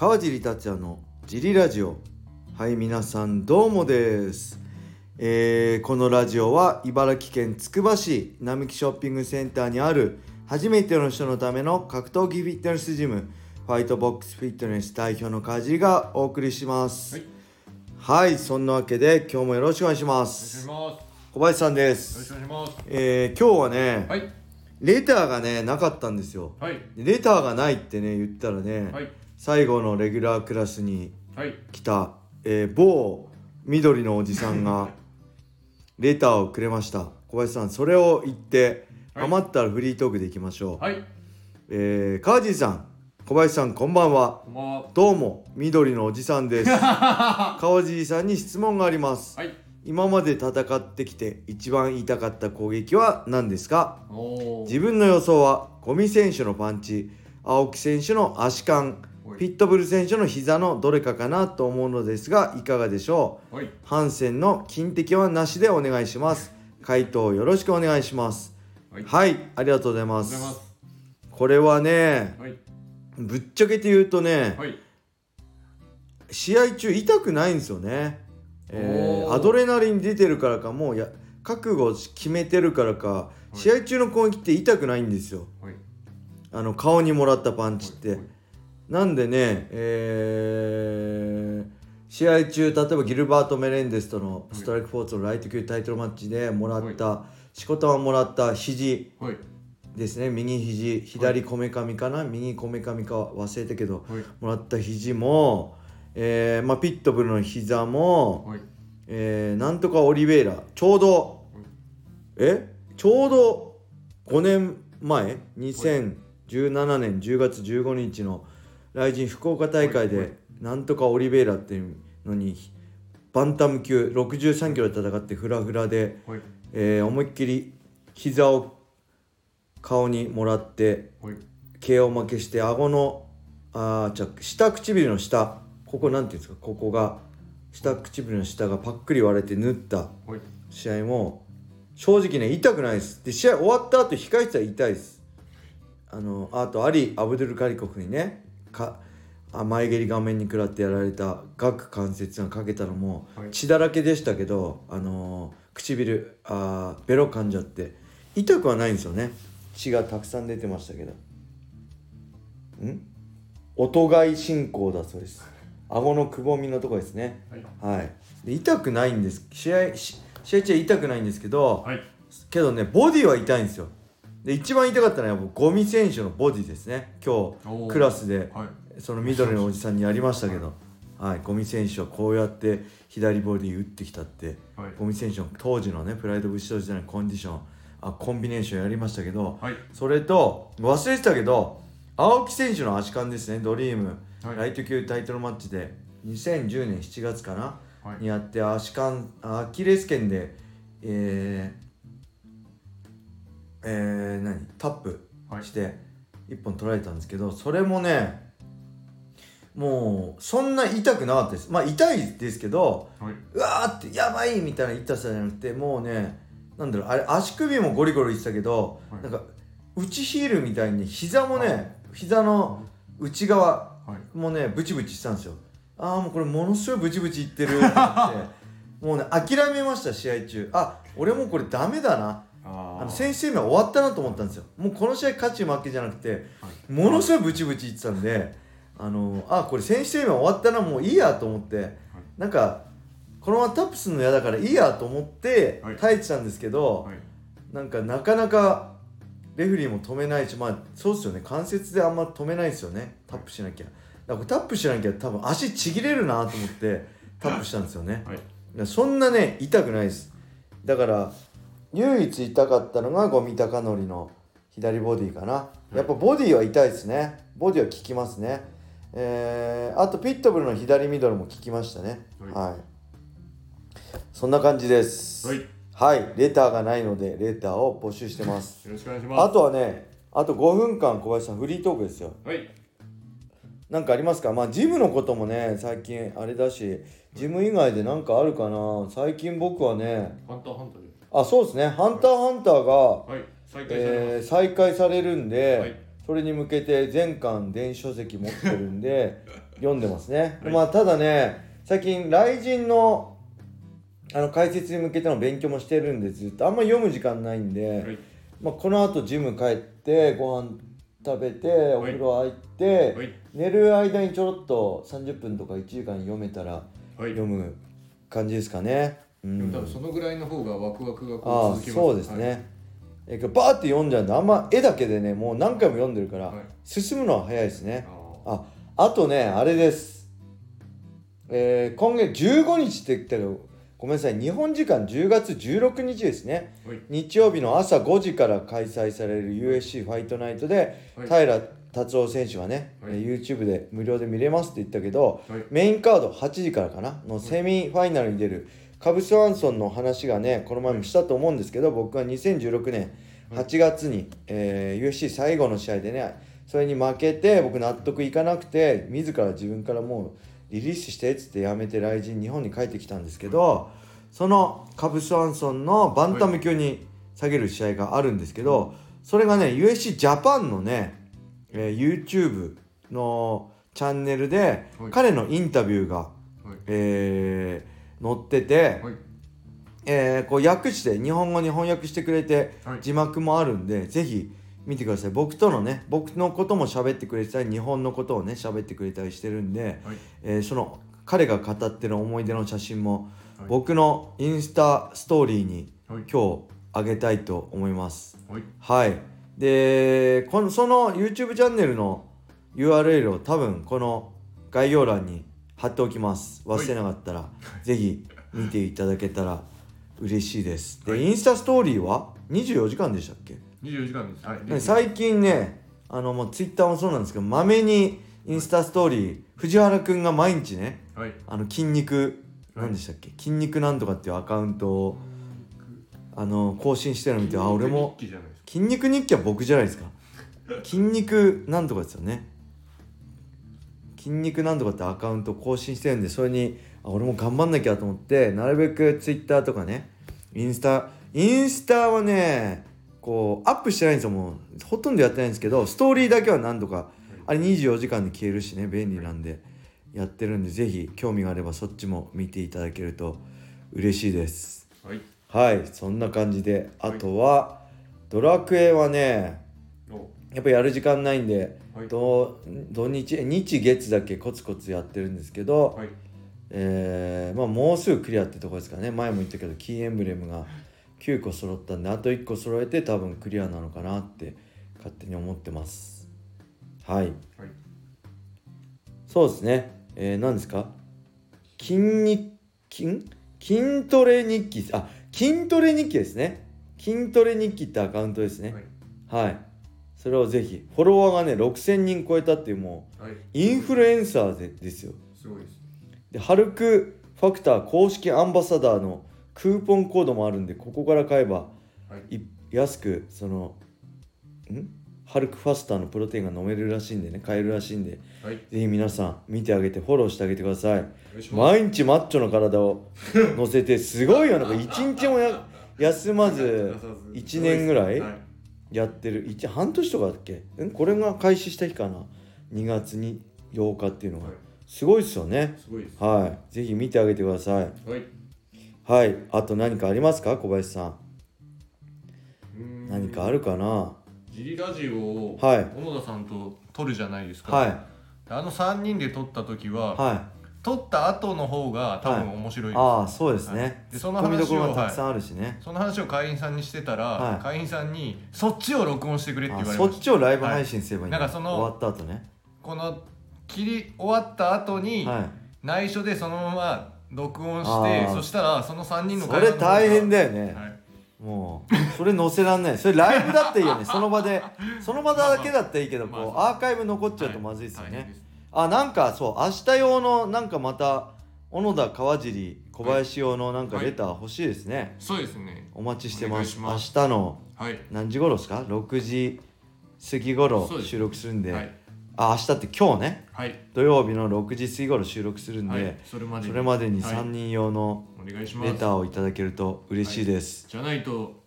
川尻達也のジリラジオ。はい皆さんどうもです、えーこのラジオは茨城県つくば市並木ショッピングセンターにある初めての人のための格闘技フィットネスジムファイトボックスフィットネス代表の川尻がお送りします。はい、はい、そんなわけで今日もよろしくお願いします。します。小林さんでよろしす。くお願いします。えー今日はね、はい、レターがねなかったんですよ。はい、レターがないってね言ったらね、はい、最後のレギュラークラスにはい、来た、えー某緑のおじさんが レターをくれました。小林さんそれを言ってはい。余ったらフリートークでいきましょう、はい、えー、川尻さん小林さんこんばんは。どうも緑のおじさんです。川尻さんに質問があります。はい、今まで戦ってきて一番痛かった攻撃は何ですか？自分の予想は五味選手のパンチ青木選手の足感はいピットブル選手の膝のどれかかなと思うのですがいかがでしょう？はい、ハンセンの金敵はなしでお願いします。回答よろしくお願いします。はい、はいありがとうございます。これはねはい、ぶっちゃけて言うとね、はい、試合中痛くないんですよね、えーアドレナリン出てるからかもうや覚悟決めてるからか、い。試合中の攻撃って痛くないんですよ。はい、あの顔にもらったパンチって、はいなんでね、えー試合中例えばギルバート・メレンデスとのストライクフォーツのライト級タイトルマッチでもらった、しこたまもらった肘はい、ですね。右肘左こめかみかな、右こめかみか忘れたけどはい、もらった肘も、えーまあ、ピットブルの膝も、はい、えーなんとかオリベイラちょうどえ？ちょうど5年前？2017年10月15日の来神福岡大会でなんとかオリベイラっていうのにバンタム級63キロで戦ってフラフラで、はい、えー思いっきり膝を顔にもらってはい、KO 負けして顎のあーじゃあ下唇の下ここなんていうんですかここが下唇の下がパックリ割れて縫ったはい、試合も正直ね痛くないです。で試合終わった後控えてたら痛いです。あのあとアリ・アブドゥル・カリコフにねかあ前蹴り顔面に食らってやられた顎関節がかけたのもはい。血だらけでしたけど、あの唇あーベロ噛んじゃって痛くはないんですよね。血がたくさん出てましたけど。ん？音外進行だそうです。顎のくぼみのとこですね。はい、はい、で痛くないんです。試合し試合中は痛くないんですけど、はい、けどねボディは痛いんですよで一番痛かったのはやっぱゴミ選手のボディですね。今日クラスではい、その緑のおじさんにやりましたけど、はい、ゴミ選手はこうやって左ボディ打ってきたってはい、ゴミ選手の当時のねプライド武士道時代のコンディションあコンビネーションやりましたけど、はい、それと忘れてたけど青木選手の足感ですねドリーム、はい。ライト級タイトルマッチで2010年7月かな、はい。にやって足感アキレス腱でえー、えー、何？タップはい。して1本取られたんですけどそれもねもうそんな痛くなかったです。まあ痛いですけどはい、うわーってやばいみたいな痛さじゃなくてもうねなんだろうあれ足首もゴリゴリいってたけど、はい。なんか内ヒールみたいに膝もね膝の内側はい、もねブチブチしたんですよ。ああもうこれものすごいブチブチいってるってなって もうね諦めました試合中。あ俺もうこれダメだなああの選手生命終わったなと思ったんですよ。もうこの試合勝ち負けじゃなくてものすごいブチブチいってたんであのあこれ選手生命終わったなもういいやと思ってなんかこのままタップするの嫌だからいいやと思ってはい。耐えてたんですけど、はい、なんかなかなかレフェリーも止めないしまあそうですよね。関節であんま止めないですよね。タップしなきゃ。だからタップしなきゃ多分足ちぎれるなと思ってタップしたんですよね。そんなね痛くないです。だから唯一痛かったのが五味隆則の左ボディかな。やっぱボディは痛いですね。ボディは効きますね。えー、あとピットブルの左ミドルも効きましたね。はい。はい。そんな感じです。はい、よはい、レターがないのでレターを募集してます。ろしくお願いします。あとはね、あと5分間小林さんフリートークですよ。はい、なんかありますか？まあジムのこともね、最近あれだし、ジム以外でなんかあるかな？最近僕はね、ハンターハンターで。あ、そうですね、ハンターハンターが、はい、再開されえー。再開されるんで、はい。それに向けて全巻電子書籍持ってるんで、読んでますね、はい。まあただね最近雷神のあの解説に向けての勉強もしてるんでずっとあんま読む時間ないんで、はい。まあ、このあとジム帰ってご飯食べてお風呂入って、はい。寝る間にちょろっと30分とか1時間読めたらはい。読む感じですかね。うん。多分そのぐらいの方がワクワクがこう続きますそうですね、えけどバーって読んじゃうんであんま絵だけでねもう何回も読んでるから、はい。進むのは早いですね。ああ。あとねあれです。えー今月15日って言ったけどごめんなさい。日本時間10月16日ですね。ーはい。日曜日の朝5時から開催される USC ファイトナイトで、はい。平達夫選手はね、はい。えー YouTube で無料で見れますって言ったけど、はい。メインカード8時からかな？のセミファイナルに出るカブス・ワンソンの話がねこの前もしたと思うんですけど僕は2016年8月に、えー UFC 最後の試合でねそれに負けて僕納得いかなくて自ら自分からもうリリースしてっつってやめて来日日本に帰ってきたんですけどそのカブス・ワンソンのバンタム級に下げる試合があるんですけどそれがね UFC ジャパンのね、えー YouTube のチャンネルではい。彼のインタビューが、はい。えー載ってて、はい。えーこう訳して日本語に翻訳してくれてはい。字幕もあるんでぜひ見てください。僕とのね僕のことも喋ってくれてたり日本のことをね喋ってくれたりしてるんで、はい。えーその彼が語ってる思い出の写真もはい。僕のインスタストーリーにはい。今日あげたいと思います。はい。はい。でこのその YouTube チャンネルの URL を多分この概要欄に貼っておきます。忘れなかったら、ぜひ見ていただけたら嬉しいです。で、はい。インスタストーリーは24時間でしたっけ、24時間です。はい。ね最近ねあのもう Twitter もそうなんですけどまめにインスタストーリー藤原くんが毎日ねはい。あの筋肉はい何でしたっけ、筋肉なんとかっていうアカウントをあの更新してるの見てあ俺も筋肉日記は僕じゃないですか。筋肉なんとかですよね筋肉なんとかってアカウント更新してるんでそれにあ俺も頑張んなきゃと思ってなるべくツイッターとかねインスタインスタはねこうアップしてないんですよもう。ほとんどやってないんですけどストーリーだけは何度かあれ24時間で消えるしね便利なんでやってるんでぜひ興味があればそっちも見ていただけると嬉しいです。はい。はいそんな感じであとは、ドラクエはねおやっぱやる時間ないんで、はい。土土日え日月だけ？コツコツやってるんですけど、はい。えーまあ、もうすぐクリアってとこですからね。前も言ったけどキーエンブレムが9個揃ったんであと1個揃えて多分クリアなのかなって勝手に思ってます。はい。はい。そうですね。えー、何ですか？筋肉筋？筋トレ日記。あ筋トレ日記ですね。筋トレ日記ってアカウントですね。はい。はいそれをぜひフォロワーがね6000人超えたっていうもはい、うインフルエンサーでですよ。すごいです。でハルクファクター公式アンバサダーのクーポンコードもあるんでここから買えばはい。い安くそのん？ハルクファスターのプロテインが飲めるらしいんでね買えるらしいんではい。ぜひ皆さん見てあげてフォローしてあげてください。毎日マッチョの体を乗せてすごいよ。なんか一日もや 休まず1年ぐらいやってる。一半年とかだっけ？ん？これが開始した日かな？2月に8日っていうのが。はい。すごいですよね。すごいです。はい。ぜひ見てあげてください。はい。はい。あと何かありますか？小林さん。何かあるかな？ジリラジオをはい。小野田さんと撮るじゃないですか、はい。であの3人で撮った時は、はい撮った後の方が多分面白いです、ああそうですね、はい。でそのツッコミどころ話をがたくさんあるしね、その話を会員さんにしてたら、はい。会員さんにそっちを録音してくれって言われました。ちをライブ配信すればいいんだ、はい。なんかその終わった後ね。この切り終わった後に、はい。内緒でそのまま録音してあー。そしたらその3人のそれ大変だ、だよね、はい、もうそれ載せらんないそれライブだっていいよね。その場でその場だけだったらいいけどまあこうアーカイブ残っちゃうとまずいですよね、大変ですあなんかそう明日用のなんかまた小野田川尻小林用のなんかレター欲しいですね、そうですね。お待ちしてお願ますいします。明日のはい。何時頃ですか？6時過ぎ頃そうです。収録するんで。はい。あ明日って今日ね。はい、土曜日の6時過ぎ頃収録するんで、はい、それまでそれまでにはい。3人用のお願いします。レターをいただけると嬉しいです、じゃないと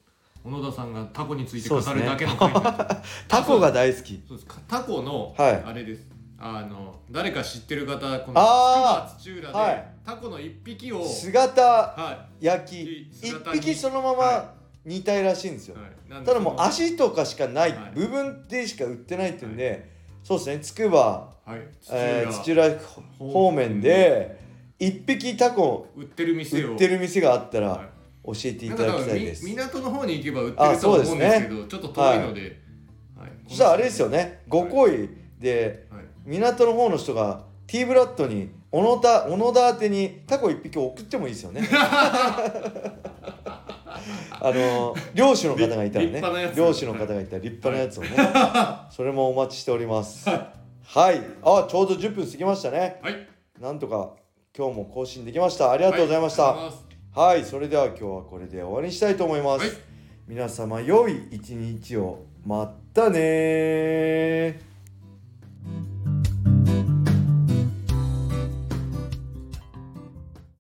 小野田さんがタコについて語るだけの回になっちゃうタコが大好き。そうです。かタコの、はい。あれですあの誰か知ってる方このあ土浦で、はい。タコの一匹を姿は焼き。い一匹そのままは煮たいらしいんですよ、はい。ただもう足とかしかない、はい。部分でしか売ってないっていうんで、そうですね。つくば、はい。えー、土土浦方面で一匹タコ売ってる店を。売ってる店があったらはい。教えていただきたいです、港の方に行けば売ってると思うんですけどちょっと遠いので、はい。そしたらあれですよね。ご恋ではい港の方の人が T ブラッドに小野田小野田宛てにタコ一匹送ってもいいですよね。あの漁師の方がいたらね。漁師の方がいたら立派なやつをね、それもお待ちしております。はい。あちょうど10分過ぎましたね。はい。なんとか今日も更新できました。ありがとうございました、はい。はい、それでは今日はこれで終わりにしたいと思います。はい。皆様良い一日を。まったねー